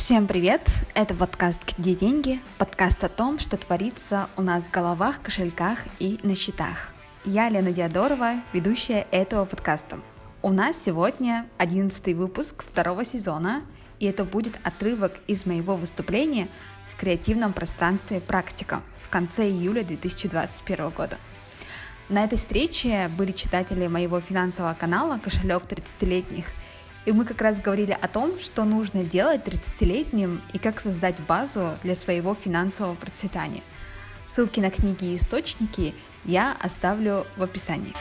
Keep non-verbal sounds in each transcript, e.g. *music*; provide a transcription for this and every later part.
Всем привет! Это подкаст «Где деньги?» Подкаст о том, что творится у нас в головах, кошельках и на счетах. Я Лена Диадорова, ведущая этого подкаста. У нас сегодня одиннадцатый выпуск второго сезона, и это будет отрывок из моего выступления в креативном пространстве «Практика» в конце июля 2021 года. На этой встрече были читатели моего финансового канала «Кошелек 30-летних», и мы как раз говорили о том, что нужно делать 30-летним и как создать базу для своего финансового процветания. Ссылки на книги и источники я оставлю в описании.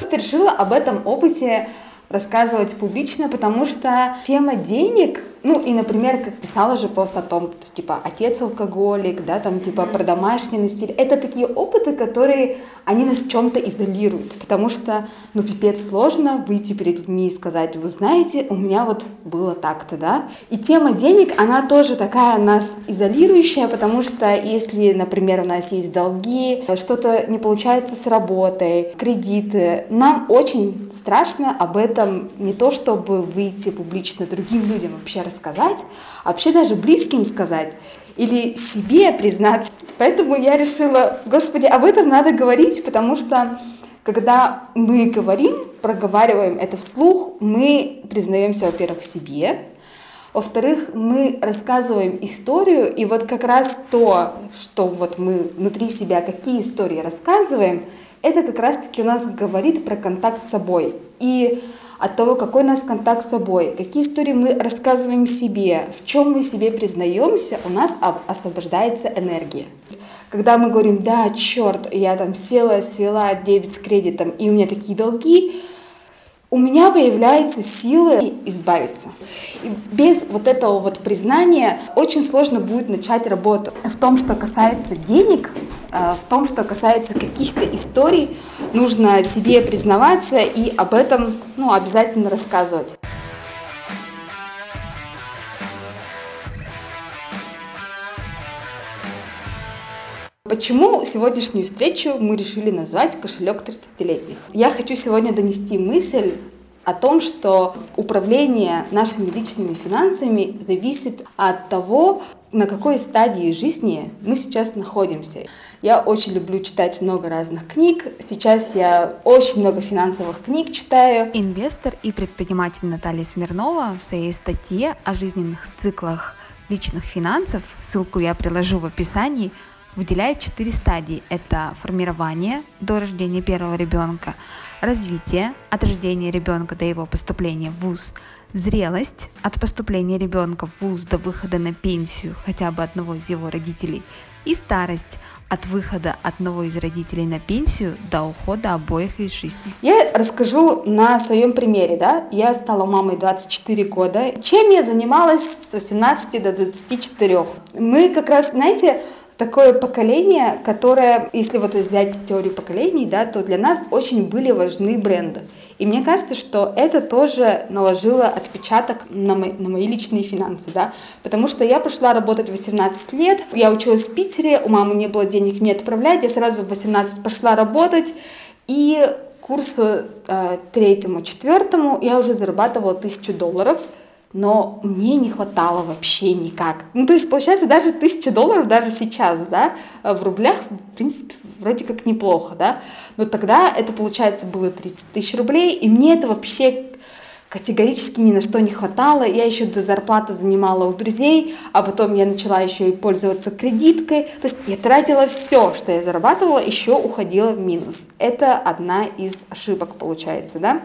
Ты решила об этом опыте рассказывать публично, потому что тема денег ну, и, например, как писала же пост о том, типа, отец алкоголик, да, там, типа, про домашний насилие. Это такие опыты, которые, они нас чем-то изолируют, потому что, ну, пипец сложно выйти перед людьми и сказать, вы знаете, у меня вот было так-то, да. И тема денег, она тоже такая нас изолирующая, потому что если, например, у нас есть долги, что-то не получается с работой, кредиты, нам очень страшно об этом не то, чтобы выйти публично другим людям вообще рассказать, а вообще даже близким сказать или себе признать. Поэтому я решила, господи, об этом надо говорить, потому что когда мы говорим, проговариваем это вслух, мы признаемся, во-первых, себе, во-вторых, мы рассказываем историю, и вот как раз то, что вот мы внутри себя, какие истории рассказываем, это как раз-таки у нас говорит про контакт с собой. И от того, какой у нас контакт с собой, какие истории мы рассказываем себе, в чем мы себе признаемся, у нас освобождается энергия. Когда мы говорим, да, черт, я там села, свела дебет с кредитом, и у меня такие долги, у меня появляется сила избавиться. И без вот этого вот признания очень сложно будет начать работу. В том, что касается денег, э, в том, что касается каких-то историй, нужно себе признаваться и об этом ну, обязательно рассказывать. Почему сегодняшнюю встречу мы решили назвать «Кошелек 30-летних»? Я хочу сегодня донести мысль о том, что управление нашими личными финансами зависит от того, на какой стадии жизни мы сейчас находимся. Я очень люблю читать много разных книг. Сейчас я очень много финансовых книг читаю. Инвестор и предприниматель Наталья Смирнова в своей статье о жизненных циклах личных финансов, ссылку я приложу в описании, выделяет четыре стадии. Это формирование до рождения первого ребенка, развитие от рождения ребенка до его поступления в ВУЗ, зрелость от поступления ребенка в ВУЗ до выхода на пенсию хотя бы одного из его родителей и старость от выхода одного из родителей на пенсию до ухода обоих из жизни. Я расскажу на своем примере. Да? Я стала мамой 24 года. Чем я занималась с 18 до 24? Мы как раз, знаете, такое поколение, которое, если вот взять теорию поколений, да, то для нас очень были важны бренды. И мне кажется, что это тоже наложило отпечаток на мои, на мои личные финансы, да, потому что я пошла работать в 18 лет, я училась в Питере, у мамы не было денег мне отправлять, я сразу в 18 пошла работать, и курсу э, третьему, четвертому я уже зарабатывала тысячу долларов – но мне не хватало вообще никак. Ну, то есть, получается, даже тысяча долларов даже сейчас, да, в рублях, в принципе, вроде как неплохо, да, но тогда это, получается, было 30 тысяч рублей, и мне это вообще категорически ни на что не хватало. Я еще до зарплаты занимала у друзей, а потом я начала еще и пользоваться кредиткой. То есть я тратила все, что я зарабатывала, еще уходила в минус. Это одна из ошибок получается, да.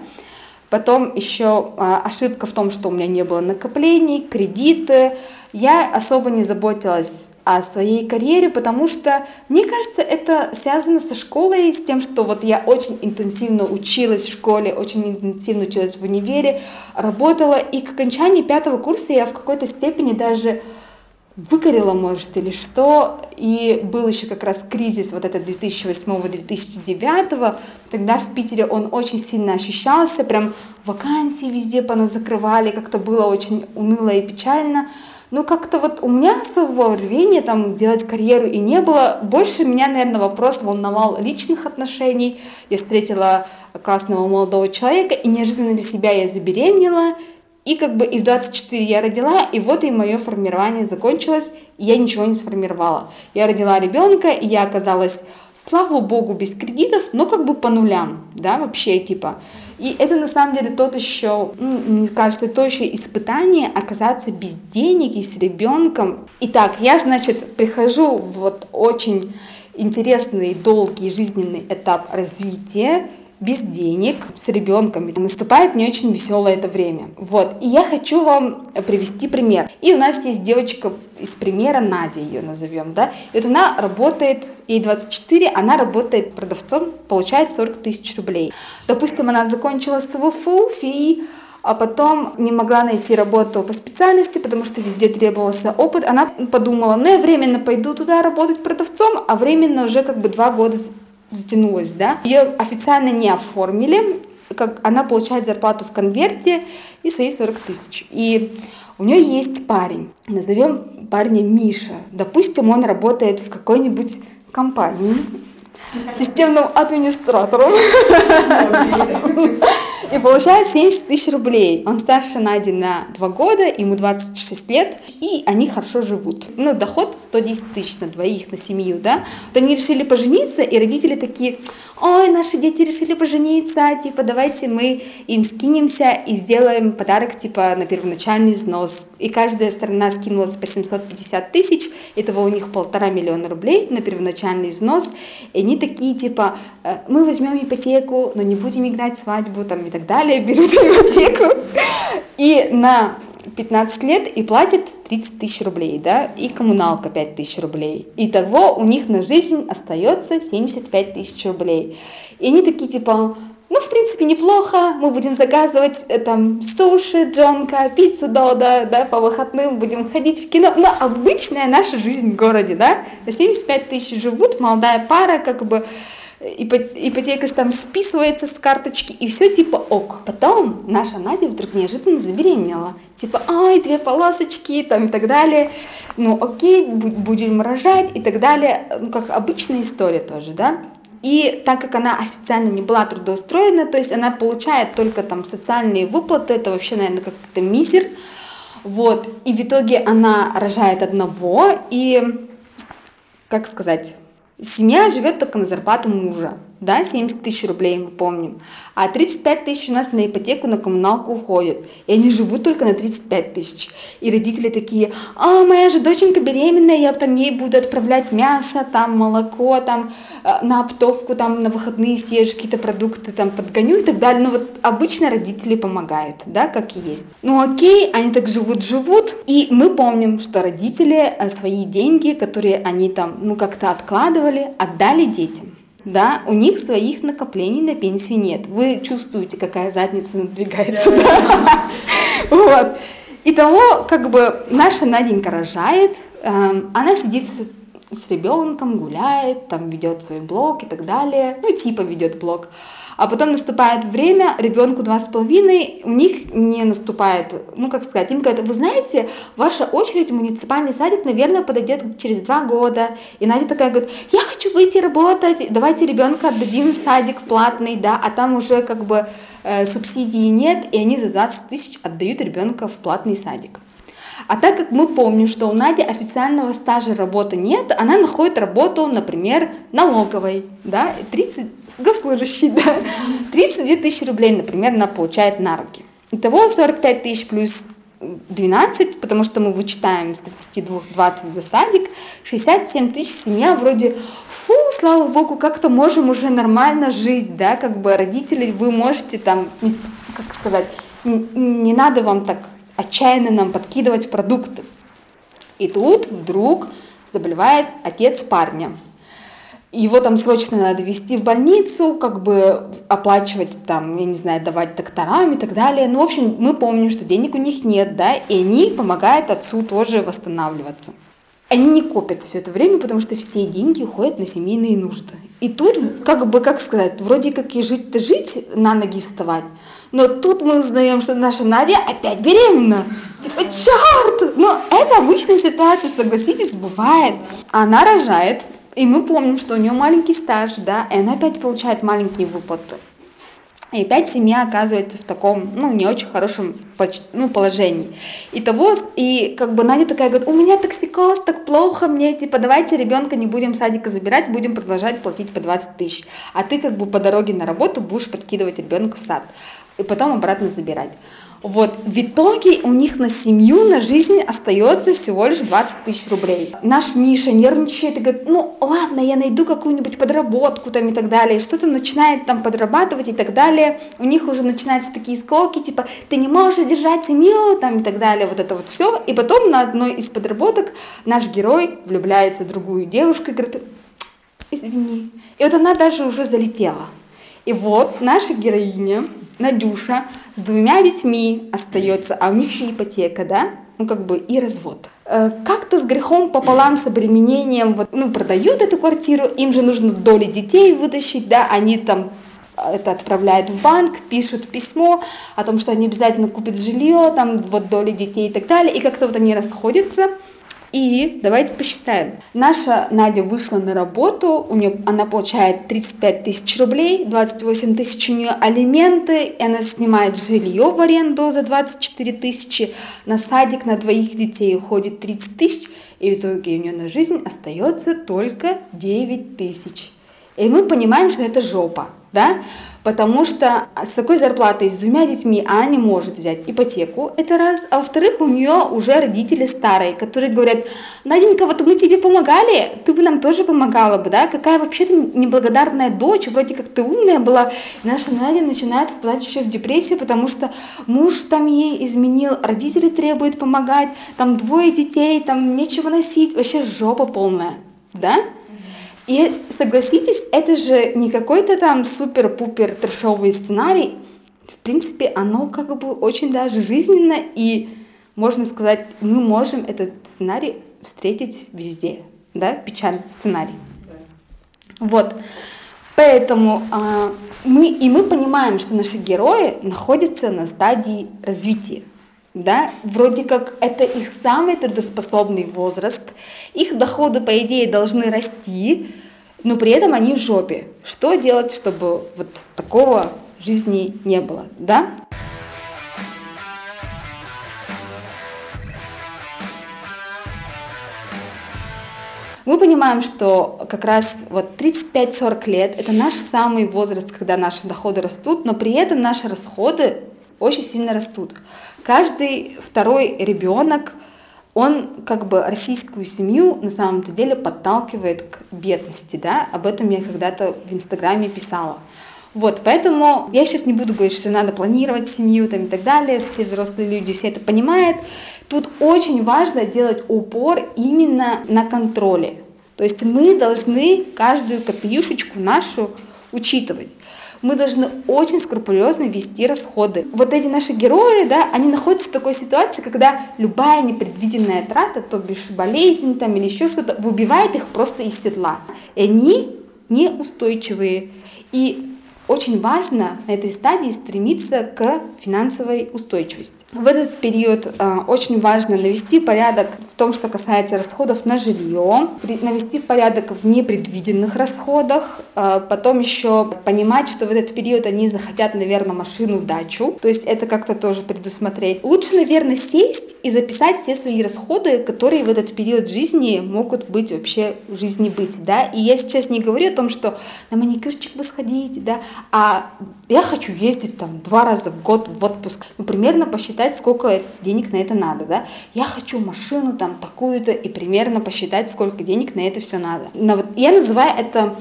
Потом еще а, ошибка в том, что у меня не было накоплений, кредиты. Я особо не заботилась о своей карьере, потому что, мне кажется, это связано со школой, с тем, что вот я очень интенсивно училась в школе, очень интенсивно училась в универе, работала, и к окончании пятого курса я в какой-то степени даже выгорела, может, или что. И был еще как раз кризис вот этот 2008-2009. Тогда в Питере он очень сильно ощущался, прям вакансии везде поназакрывали, как-то было очень уныло и печально. Ну, как-то вот у меня особого рвения там делать карьеру и не было. Больше меня, наверное, вопрос волновал личных отношений. Я встретила классного молодого человека, и неожиданно для себя я забеременела, И как бы и в 24 я родила, и вот и мое формирование закончилось, и я ничего не сформировала. Я родила ребенка, и я оказалась, слава богу, без кредитов, но как бы по нулям, да, вообще типа. И это на самом деле тот еще, ну, мне кажется, то еще испытание оказаться без денег и с ребенком. Итак, я, значит, прихожу в вот очень интересный, долгий жизненный этап развития, без денег, с ребенком. Наступает не очень веселое это время. Вот. И я хочу вам привести пример. И у нас есть девочка из примера, Надя ее назовем, да. И вот она работает, ей 24, она работает продавцом, получает 40 тысяч рублей. Допустим, она закончила с ВФУ, ФИИ, а потом не могла найти работу по специальности, потому что везде требовался опыт. Она подумала, ну я временно пойду туда работать продавцом, а временно уже как бы два года затянулось, да. Ее официально не оформили, как она получает зарплату в конверте и свои 40 тысяч. И у нее есть парень, назовем парня Миша. Допустим, он работает в какой-нибудь компании, системным администратором и получает 70 тысяч рублей. Он старше Нади на 2 года, ему 26 лет, и они хорошо живут. Ну, доход 110 тысяч на двоих, на семью, да. Вот они решили пожениться, и родители такие, ой, наши дети решили пожениться, типа, давайте мы им скинемся и сделаем подарок, типа, на первоначальный взнос. И каждая сторона скинулась по 750 тысяч, этого у них полтора миллиона рублей на первоначальный взнос, и они такие, типа, «Э, мы возьмем ипотеку, но не будем играть свадьбу, там, и так далее, *laughs* берут ипотеку, и на 15 лет и платит 30 тысяч рублей, да, и коммуналка 5 тысяч рублей. Итого у них на жизнь остается 75 тысяч рублей. И они такие типа, ну, в принципе, неплохо, мы будем заказывать э, там суши, джонка, пиццу дода, да, по выходным будем ходить в кино, но обычная наша жизнь в городе, да, на 75 тысяч живут, молодая пара, как бы, ипотека там списывается с карточки, и все типа ок. Потом наша Надя вдруг неожиданно забеременела. Типа, ай, две полосочки, там и так далее. Ну окей, будем рожать и так далее. Ну, как обычная история тоже, да. И так как она официально не была трудоустроена, то есть она получает только там социальные выплаты, это вообще, наверное, как-то мизер. Вот. И в итоге она рожает одного, и, как сказать, Семья живет только на зарплату мужа, да, 70 тысяч рублей мы помним, а 35 тысяч у нас на ипотеку, на коммуналку уходит, и они живут только на 35 тысяч. И родители такие, а, моя же доченька беременная, я там ей буду отправлять мясо, там, молоко, там, э, на оптовку, там, на выходные съешь какие-то продукты, там, подгоню и так далее. Ну вот обычно родители помогают, да, как и есть. Ну окей, они так живут-живут, и мы помним, что родители э, свои деньги, которые они там, ну, как-то откладывали, отдали детям да, у них своих накоплений на пенсию нет. Вы чувствуете, какая задница надвигается. Вот. И того, как бы наша Наденька рожает, эм, она сидит с ребенком, гуляет, там ведет свой блог и так далее, ну типа ведет блог. А потом наступает время, ребенку два с половиной, у них не наступает, ну как сказать, им говорят, вы знаете, ваша очередь в муниципальный садик, наверное, подойдет через два года. И Надя такая говорит, я хочу выйти работать, давайте ребенка отдадим в садик платный, да, а там уже как бы э, субсидии нет, и они за 20 тысяч отдают ребенка в платный садик. А так как мы помним, что у Нади официального стажа работы нет, она находит работу, например, налоговой, да, 30 госслужащий, *laughs* да, 32 тысячи рублей, например, она получает на руки. Итого 45 тысяч плюс 12, потому что мы вычитаем с 32 20 за садик, 67 тысяч семья вроде фу, слава богу, как-то можем уже нормально жить, да, как бы родители, вы можете там, как сказать, не, не надо вам так отчаянно нам подкидывать продукты. И тут вдруг заболевает отец парня его там срочно надо везти в больницу, как бы оплачивать там, я не знаю, давать докторам и так далее. Ну, в общем, мы помним, что денег у них нет, да, и они помогают отцу тоже восстанавливаться. Они не копят все это время, потому что все деньги уходят на семейные нужды. И тут, как бы, как сказать, вроде как и жить-то жить, на ноги вставать, но тут мы узнаем, что наша Надя опять беременна. Типа, черт! Но это обычная ситуация, согласитесь, бывает. Она рожает, и мы помним, что у нее маленький стаж, да, и она опять получает маленькие выплаты. и опять семья оказывается в таком, ну, не очень хорошем ну, положении. И того, и как бы Надя такая говорит, у меня токсикоз, так плохо мне, типа, давайте ребенка не будем садика забирать, будем продолжать платить по 20 тысяч. А ты как бы по дороге на работу будешь подкидывать ребенка в сад и потом обратно забирать. Вот, в итоге у них на семью, на жизнь остается всего лишь 20 тысяч рублей. Наш Миша нервничает и говорит, ну ладно, я найду какую-нибудь подработку там и так далее. Что-то начинает там подрабатывать и так далее. У них уже начинаются такие склоки, типа, ты не можешь держать семью там и так далее, вот это вот все. И потом на одной из подработок наш герой влюбляется в другую девушку и говорит, извини. И вот она даже уже залетела. И вот наша героиня, Надюша, с двумя детьми остается, а у них еще ипотека, да? Ну, как бы и развод. Э, как-то с грехом пополам, с обременением, вот, ну, продают эту квартиру, им же нужно доли детей вытащить, да, они там это отправляют в банк, пишут письмо о том, что они обязательно купят жилье, там вот доли детей и так далее, и как-то вот они расходятся, и давайте посчитаем. Наша Надя вышла на работу, у нее, она получает 35 тысяч рублей, 28 тысяч у нее алименты, и она снимает жилье в аренду за 24 тысячи, на садик на двоих детей уходит 30 тысяч, и в итоге у нее на жизнь остается только 9 тысяч. И мы понимаем, что это жопа, да? потому что с такой зарплатой, с двумя детьми, она не может взять ипотеку, это раз, а во-вторых, у нее уже родители старые, которые говорят, Наденька, вот мы тебе помогали, ты бы нам тоже помогала бы, да, какая вообще-то неблагодарная дочь, вроде как ты умная была, и наша Надя начинает впадать еще в депрессию, потому что муж там ей изменил, родители требуют помогать, там двое детей, там нечего носить, вообще жопа полная, да? И согласитесь, это же не какой-то там супер-пупер трешовый сценарий. В принципе, оно как бы очень даже жизненно, и можно сказать, мы можем этот сценарий встретить везде, да, печальный сценарий. Вот. Поэтому э, мы и мы понимаем, что наши герои находятся на стадии развития да, вроде как это их самый трудоспособный возраст, их доходы, по идее, должны расти, но при этом они в жопе. Что делать, чтобы вот такого жизни не было, да? Мы понимаем, что как раз вот 35-40 лет – это наш самый возраст, когда наши доходы растут, но при этом наши расходы очень сильно растут. Каждый второй ребенок, он как бы российскую семью на самом-то деле подталкивает к бедности, да, об этом я когда-то в Инстаграме писала. Вот, поэтому я сейчас не буду говорить, что надо планировать семью там и так далее, все взрослые люди все это понимают. Тут очень важно делать упор именно на контроле. То есть мы должны каждую копеюшечку нашу учитывать мы должны очень скрупулезно вести расходы. Вот эти наши герои, да, они находятся в такой ситуации, когда любая непредвиденная трата, то бишь болезнь там или еще что-то, выбивает их просто из седла. И они неустойчивые. И очень важно на этой стадии стремиться к финансовой устойчивости. В этот период э, очень важно навести порядок в том, что касается расходов на жилье, навести порядок в непредвиденных расходах, э, потом еще понимать, что в этот период они захотят, наверное, машину дачу, то есть это как-то тоже предусмотреть. Лучше, наверное, сесть и записать все свои расходы, которые в этот период жизни могут быть вообще в жизни быть, да, и я сейчас не говорю о том, что на маникюрчик бы сходить, да, а я хочу ездить там два раза в год в отпуск, ну, примерно посчитать, сколько денег на это надо, да. Я хочу машину там такую-то и примерно посчитать, сколько денег на это все надо. Но вот я называю это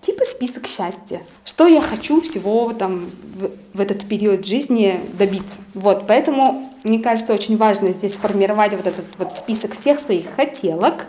типа список счастья. Что я хочу всего там в, в этот период жизни добиться. Вот, поэтому мне кажется очень важно здесь формировать вот этот вот список всех своих хотелок,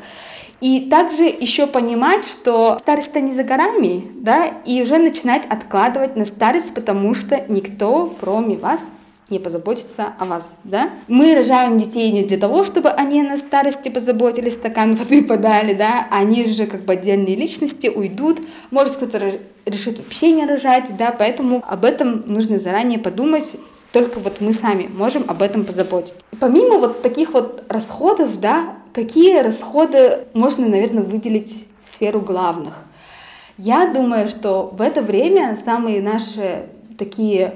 и также еще понимать, что старость-то не за горами, да, и уже начинать откладывать на старость, потому что никто, кроме вас, не позаботится о вас, да? Мы рожаем детей не для того, чтобы они на старости позаботились, стакан воды *laughs* подали, да? Они же как бы отдельные личности, уйдут, может кто-то решит вообще не рожать, да? Поэтому об этом нужно заранее подумать, только вот мы сами можем об этом позаботиться. Помимо вот таких вот расходов, да, Какие расходы можно, наверное, выделить в сферу главных? Я думаю, что в это время самые наши такие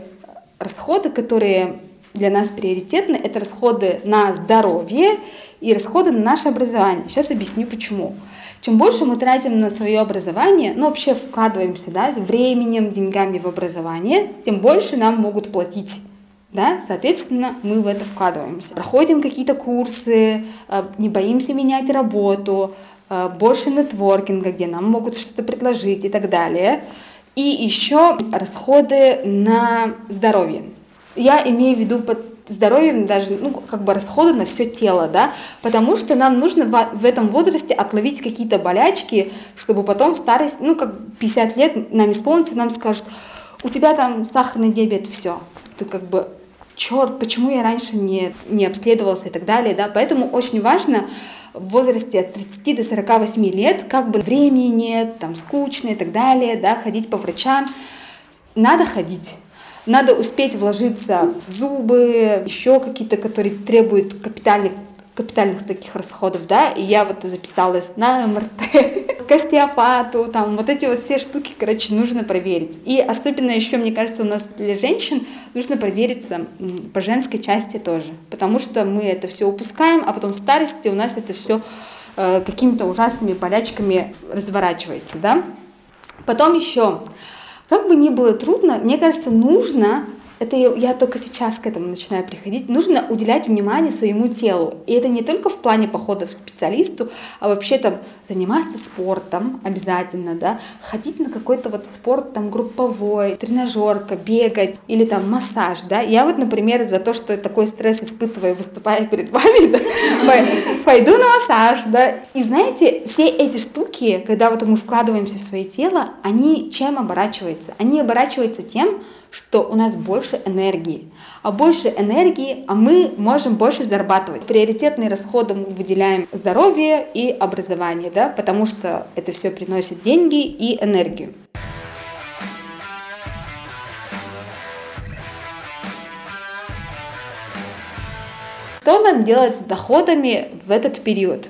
расходы, которые для нас приоритетны, это расходы на здоровье и расходы на наше образование. Сейчас объясню почему. Чем больше мы тратим на свое образование, ну вообще вкладываемся да, временем, деньгами в образование, тем больше нам могут платить. Да? Соответственно, мы в это вкладываемся. Проходим какие-то курсы, э, не боимся менять работу, э, больше нетворкинга, где нам могут что-то предложить и так далее. И еще расходы на здоровье. Я имею в виду под здоровьем даже, ну, как бы расходы на все тело, да, потому что нам нужно в, этом возрасте отловить какие-то болячки, чтобы потом в старости, ну, как 50 лет нам исполнится, нам скажут, у тебя там сахарный диабет, все, ты как бы, черт, почему я раньше не, не обследовался? и так далее, да, поэтому очень важно в возрасте от 30 до 48 лет, как бы времени нет, там скучно и так далее, да, ходить по врачам, надо ходить. Надо успеть вложиться в зубы, еще какие-то, которые требуют капитальных капитальных таких расходов, да, и я вот записалась на МРТ, к остеопату, там, вот эти вот все штуки, короче, нужно проверить. И особенно еще, мне кажется, у нас для женщин нужно провериться по женской части тоже, потому что мы это все упускаем, а потом в старости у нас это все э, какими-то ужасными болячками разворачивается, да. Потом еще как бы ни было трудно, мне кажется, нужно это я только сейчас к этому начинаю приходить, нужно уделять внимание своему телу. И это не только в плане похода к специалисту, а вообще там заниматься спортом обязательно, да, ходить на какой-то вот спорт там групповой, тренажерка, бегать или там массаж, да. Я вот, например, за то, что такой стресс испытываю, выступая перед вами, *laughs* да, пойду на массаж, да. И знаете, все эти штуки, когда вот мы вкладываемся в свое тело, они чем оборачиваются? Они оборачиваются тем, что у нас больше энергии. А больше энергии, а мы можем больше зарабатывать. Приоритетные расходы мы выделяем здоровье и образование, да, потому что это все приносит деньги и энергию. Что нам делать с доходами в этот период?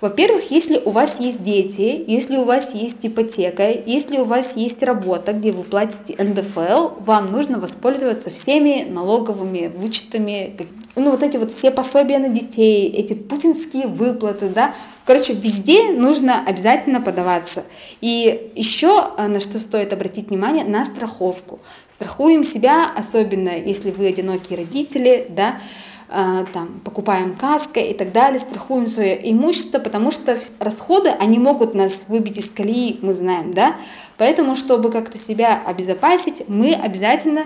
Во-первых, если у вас есть дети, если у вас есть ипотека, если у вас есть работа, где вы платите НДФЛ, вам нужно воспользоваться всеми налоговыми вычетами, ну вот эти вот все пособия на детей, эти путинские выплаты, да, Короче, везде нужно обязательно подаваться. И еще а, на что стоит обратить внимание, на страховку. Страхуем себя, особенно если вы одинокие родители, да, Э, там, покупаем каска и так далее, страхуем свое имущество, потому что расходы, они могут нас выбить из колеи, мы знаем, да, поэтому, чтобы как-то себя обезопасить, мы обязательно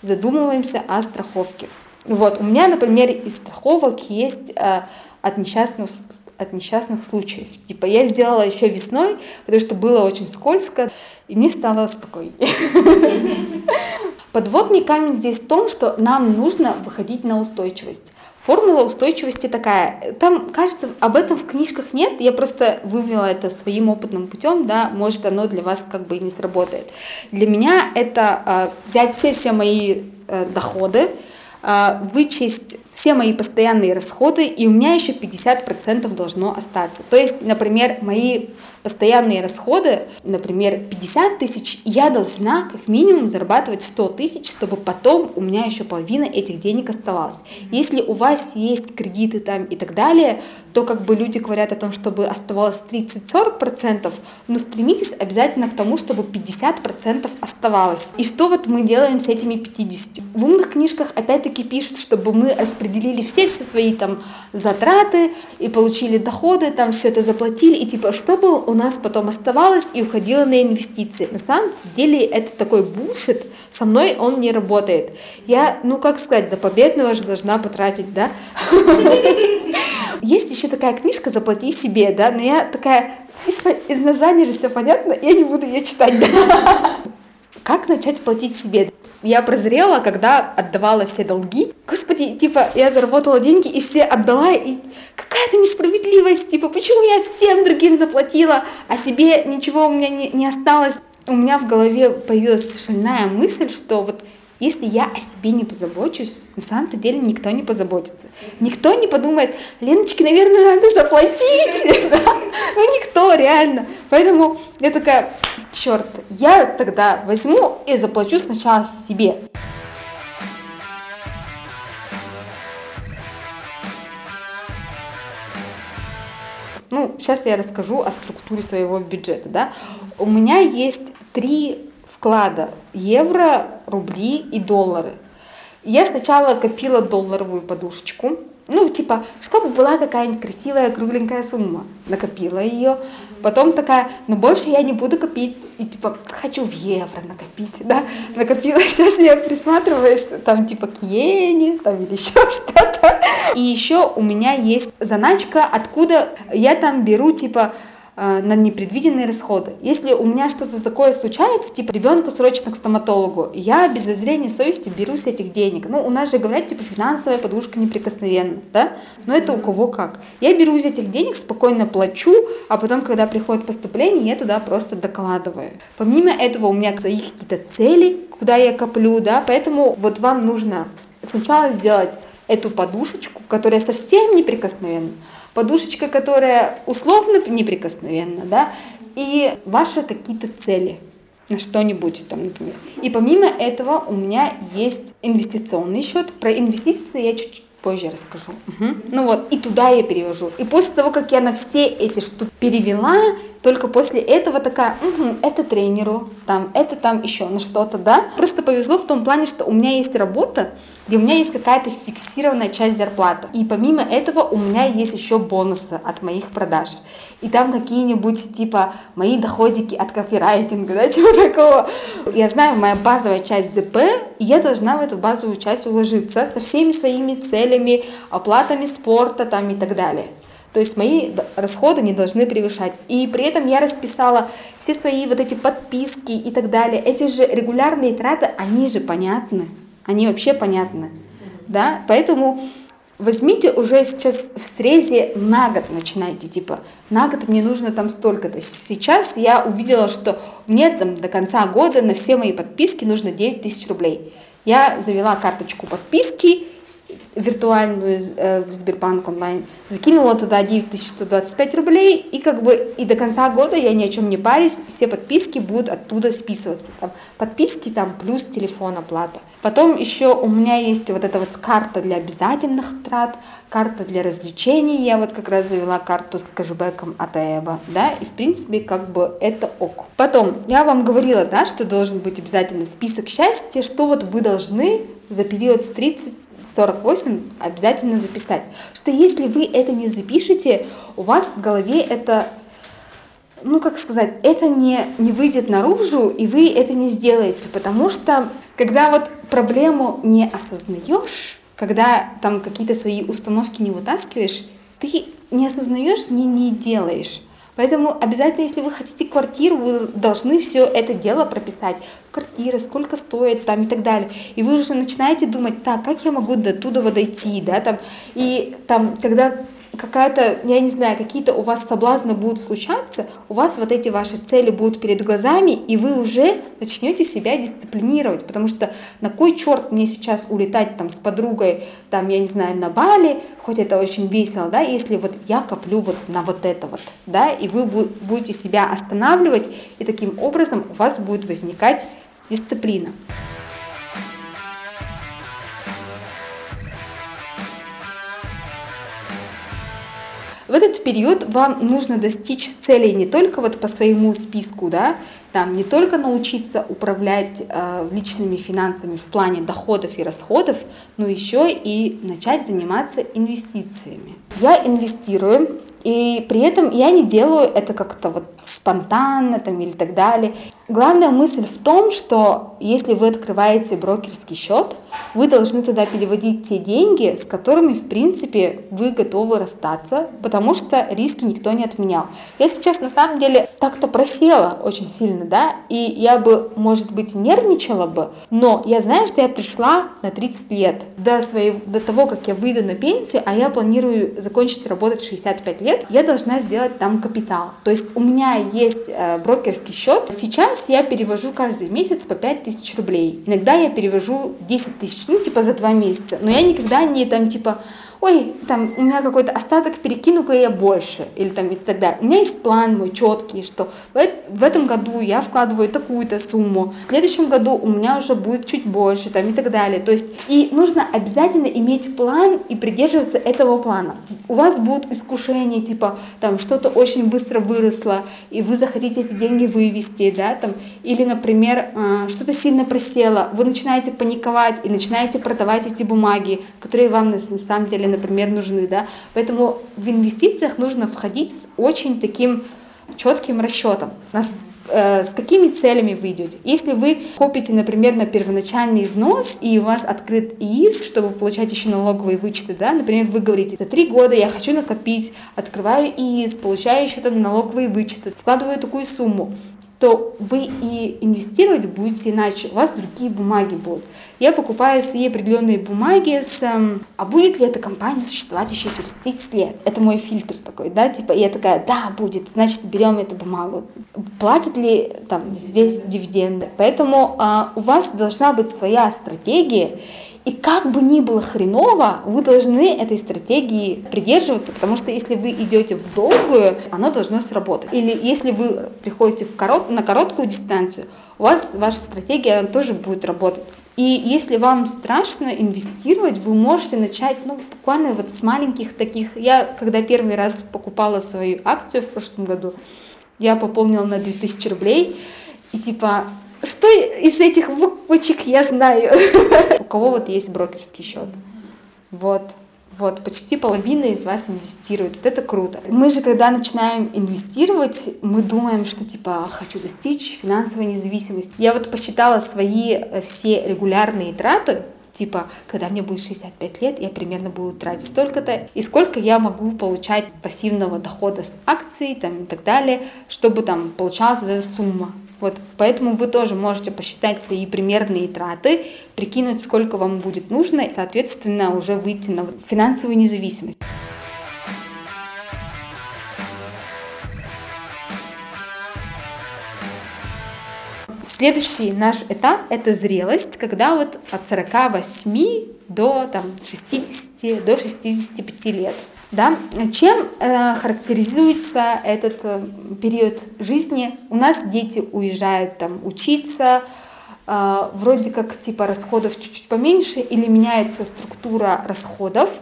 задумываемся о страховке. Вот, у меня, например, из страховок есть э, от несчастных от несчастных случаев. Типа я сделала еще весной, потому что было очень скользко, и мне стало спокойнее. *laughs* Подводный камень здесь в том, что нам нужно выходить на устойчивость. Формула устойчивости такая. Там, кажется, об этом в книжках нет. Я просто вывела это своим опытным путем, да, может, оно для вас как бы и не сработает. Для меня это э, взять все, все мои э, доходы, э, вычесть все мои постоянные расходы, и у меня еще 50% должно остаться. То есть, например, мои постоянные расходы, например, 50 тысяч, я должна как минимум зарабатывать 100 тысяч, чтобы потом у меня еще половина этих денег оставалась. Если у вас есть кредиты там и так далее, то как бы люди говорят о том, чтобы оставалось 30-40%, но стремитесь обязательно к тому, чтобы 50% оставалось. И что вот мы делаем с этими 50? В умных книжках опять-таки пишут, чтобы мы распределили все, все свои там затраты и получили доходы, там все это заплатили, и типа, чтобы у нас потом оставалось и уходило на инвестиции. На самом деле это такой булшит, со мной он не работает. Я, ну как сказать, до победного же должна потратить, да? Есть еще такая книжка «Заплати себе», да, но я такая, из названия же все понятно, я не буду ее читать. Как начать платить себе? Я прозрела, когда отдавала все долги. Господи, типа, я заработала деньги и все отдала, и какая-то несправедливость, типа, почему я всем другим заплатила, а себе ничего у меня не, не осталось. У меня в голове появилась шальная мысль, что вот Если я о себе не позабочусь, на самом-то деле никто не позаботится. Никто не подумает, Леночке, наверное, надо заплатить. *laughs* Ну, никто, реально. Поэтому я такая, черт, я тогда возьму и заплачу сначала себе. Ну, сейчас я расскажу о структуре своего бюджета. Да? У меня есть три вклада. Евро, рубли и доллары. Я сначала копила долларовую подушечку, ну, типа, чтобы была какая-нибудь красивая кругленькая сумма. Накопила ее. Потом такая, ну, больше я не буду копить. И, типа, хочу в евро накопить, да. Накопила, *laughs* сейчас я присматриваюсь, там, типа, к иене, там, или *laughs* еще что-то. И еще у меня есть заначка, откуда я там беру, типа, на непредвиденные расходы. Если у меня что-то такое случается, типа ребенка срочно к стоматологу, я без зазрения совести беру с этих денег. Ну, у нас же говорят, типа, финансовая подушка неприкосновенна, да? Но это у кого как. Я беру из этих денег, спокойно плачу, а потом, когда приходит поступление, я туда просто докладываю. Помимо этого, у меня есть какие-то цели, куда я коплю, да, поэтому вот вам нужно сначала сделать эту подушечку, которая совсем неприкосновенна, подушечка, которая условно неприкосновенна, да, и ваши какие-то цели на что-нибудь там, например. И помимо этого у меня есть инвестиционный счет. Про инвестиции я чуть-чуть позже расскажу. Угу. Ну вот, и туда я перевожу. И после того, как я на все эти штуки перевела, только после этого такая, угу, это тренеру, там, это там еще на что-то, да. Просто повезло в том плане, что у меня есть работа, где у меня есть какая-то фиксированная часть зарплаты. И помимо этого у меня есть еще бонусы от моих продаж. И там какие-нибудь типа мои доходики от копирайтинга, да, *laughs* типа такого. Я знаю, моя базовая часть ЗП, и я должна в эту базовую часть уложиться со всеми своими целями, оплатами спорта там и так далее. То есть мои расходы не должны превышать. И при этом я расписала все свои вот эти подписки и так далее. Эти же регулярные траты, они же понятны они вообще понятны. Да? Поэтому возьмите уже сейчас в срезе на год начинайте, типа, на год мне нужно там столько-то. Сейчас я увидела, что мне там до конца года на все мои подписки нужно 9 тысяч рублей. Я завела карточку подписки, виртуальную э, в Сбербанк онлайн, закинула туда 9125 рублей, и как бы и до конца года я ни о чем не парюсь, все подписки будут оттуда списываться. Там, подписки там плюс телефон оплата. Потом еще у меня есть вот эта вот карта для обязательных трат, карта для развлечений, я вот как раз завела карту с кэшбэком от Эба, да, и в принципе как бы это ок. Потом, я вам говорила, да, что должен быть обязательно список счастья, что вот вы должны за период с 30 48 обязательно записать. Что если вы это не запишете, у вас в голове это, ну как сказать, это не, не выйдет наружу, и вы это не сделаете, потому что когда вот проблему не осознаешь, когда там какие-то свои установки не вытаскиваешь, ты не осознаешь, не, не делаешь. Поэтому обязательно, если вы хотите квартиру, вы должны все это дело прописать. Квартира, сколько стоит там и так далее. И вы уже начинаете думать, так, как я могу до туда дойти, да, там. И там, когда какая-то, я не знаю, какие-то у вас соблазны будут случаться, у вас вот эти ваши цели будут перед глазами, и вы уже начнете себя дисциплинировать, потому что на кой черт мне сейчас улетать там с подругой, там, я не знаю, на Бали, хоть это очень весело, да, если вот я коплю вот на вот это вот, да, и вы будете себя останавливать, и таким образом у вас будет возникать дисциплина. В этот период вам нужно достичь целей не только вот по своему списку, да, там не только научиться управлять э, личными финансами в плане доходов и расходов, но еще и начать заниматься инвестициями. Я инвестирую, и при этом я не делаю это как-то вот спонтанно там или так далее. Главная мысль в том, что если вы открываете брокерский счет, вы должны туда переводить те деньги, с которыми, в принципе, вы готовы расстаться, потому что риски никто не отменял. Я сейчас, на самом деле, так-то просела очень сильно, да, и я бы, может быть, нервничала бы, но я знаю, что я пришла на 30 лет до, своего, до того, как я выйду на пенсию, а я планирую закончить работать 65 лет, я должна сделать там капитал. То есть у меня есть э, брокерский счет. Сейчас я перевожу каждый месяц по 5 тысяч рублей. Иногда я перевожу 10 тысяч, ну, типа за два месяца. Но я никогда не там, типа, ой, там у меня какой-то остаток, перекину-ка я больше, или там и так далее. У меня есть план мой четкий, что в, этом году я вкладываю такую-то сумму, в следующем году у меня уже будет чуть больше, там и так далее. То есть, и нужно обязательно иметь план и придерживаться этого плана. У вас будут искушения, типа, там, что-то очень быстро выросло, и вы захотите эти деньги вывести, да, там, или, например, а, что-то сильно просело, вы начинаете паниковать и начинаете продавать эти бумаги, которые вам на самом деле например, нужны, да. Поэтому в инвестициях нужно входить очень таким четким расчетом. Нас э, с какими целями вы идете. Если вы копите, например, на первоначальный износ, и у вас открыт ИИС, чтобы получать еще налоговые вычеты, да, например, вы говорите, за три года я хочу накопить, открываю ИИС, получаю еще там налоговые вычеты, вкладываю такую сумму, то вы и инвестировать будете иначе, у вас другие бумаги будут. Я покупаю свои определенные бумаги с, эм, а будет ли эта компания существовать еще через 30 лет? Это мой фильтр такой, да, типа, я такая, да, будет, значит, берем эту бумагу. Платят ли там здесь дивиденды? Поэтому а, у вас должна быть своя стратегия, и как бы ни было хреново, вы должны этой стратегии придерживаться, потому что если вы идете в долгую, оно должно сработать. Или если вы приходите в корот, на короткую дистанцию, у вас ваша стратегия она тоже будет работать. И если вам страшно инвестировать, вы можете начать, ну, буквально вот с маленьких таких. Я, когда первый раз покупала свою акцию в прошлом году, я пополнила на 2000 рублей, и типа что из этих буквочек я знаю? У кого вот есть брокерский счет? Вот. Вот, почти половина из вас инвестирует. Вот это круто. Мы же, когда начинаем инвестировать, мы думаем, что типа хочу достичь финансовой независимости. Я вот посчитала свои э, все регулярные траты, типа, когда мне будет 65 лет, я примерно буду тратить столько-то, и сколько я могу получать пассивного дохода с акций там, и так далее, чтобы там получалась эта сумма. Вот, поэтому вы тоже можете посчитать свои примерные траты, прикинуть, сколько вам будет нужно, и, соответственно, уже выйти на финансовую независимость. Следующий наш этап – это зрелость, когда вот от 48 до там, 60, до 65 лет – да? Чем э, характеризуется этот э, период жизни? У нас дети уезжают там учиться, э, вроде как типа расходов чуть-чуть поменьше или меняется структура расходов.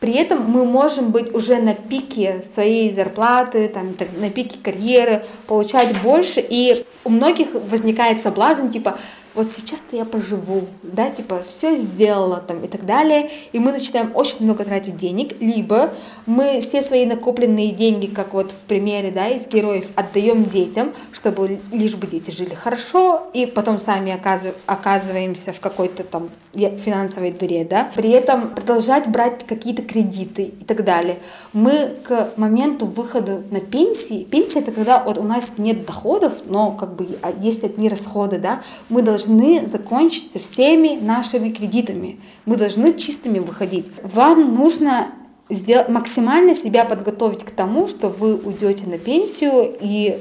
При этом мы можем быть уже на пике своей зарплаты, там, на пике карьеры, получать больше, и у многих возникает соблазн, типа, вот сейчас-то я поживу, да, типа, все сделала там и так далее, и мы начинаем очень много тратить денег, либо мы все свои накопленные деньги, как вот в примере, да, из героев, отдаем детям, чтобы лишь бы дети жили хорошо, и потом сами оказыв, оказываемся в какой-то там финансовой дыре, да, при этом продолжать брать какие-то кредиты и так далее. Мы к моменту выхода на пенсии, пенсия это когда вот у нас нет доходов, но как бы а, есть одни расходы, да, мы должны должны закончить со всеми нашими кредитами. Мы должны чистыми выходить. Вам нужно сделать, максимально себя подготовить к тому, что вы уйдете на пенсию и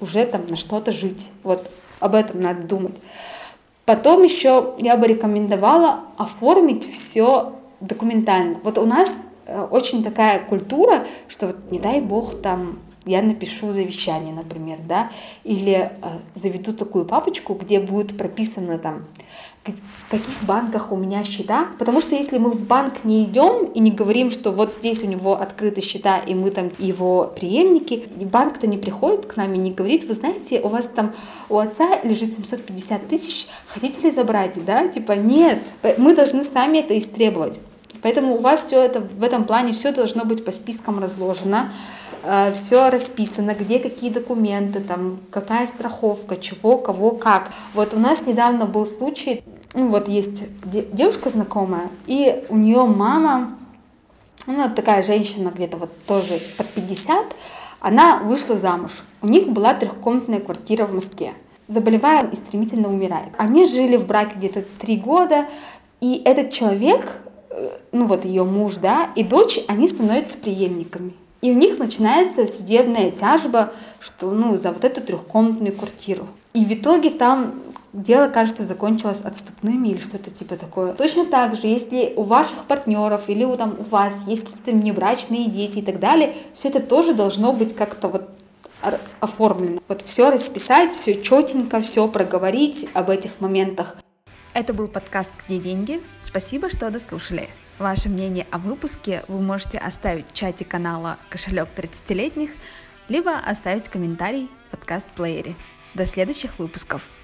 уже там на что-то жить. Вот об этом надо думать. Потом еще я бы рекомендовала оформить все документально. Вот у нас э, очень такая культура, что вот не дай бог там я напишу завещание, например, да, или э, заведу такую папочку, где будет прописано там, в каких банках у меня счета, потому что если мы в банк не идем и не говорим, что вот здесь у него открыты счета, и мы там его преемники, банк-то не приходит к нам и не говорит, вы знаете, у вас там у отца лежит 750 тысяч, хотите ли забрать, да, типа нет, мы должны сами это истребовать. Поэтому у вас все это в этом плане все должно быть по спискам разложено. Э, все расписано, где какие документы, там, какая страховка, чего, кого, как. Вот у нас недавно был случай, ну вот есть девушка знакомая, и у нее мама, ну такая женщина где-то вот тоже под 50, она вышла замуж. У них была трехкомнатная квартира в Москве. Заболевает и стремительно умирает. Они жили в браке где-то три года, и этот человек, э, ну вот ее муж, да, и дочь, они становятся преемниками. И у них начинается судебная тяжба, что ну за вот эту трехкомнатную квартиру. И в итоге там дело, кажется, закончилось отступными или что-то типа такое. Точно так же, если у ваших партнеров или у, там, у вас есть какие-то внебрачные дети и так далее, все это тоже должно быть как-то вот оформлено. Вот все расписать, все четенько, все проговорить об этих моментах. Это был подкаст «Где деньги?». Спасибо, что дослушали. Ваше мнение о выпуске вы можете оставить в чате канала «Кошелек 30-летних», либо оставить комментарий в подкаст-плеере. До следующих выпусков!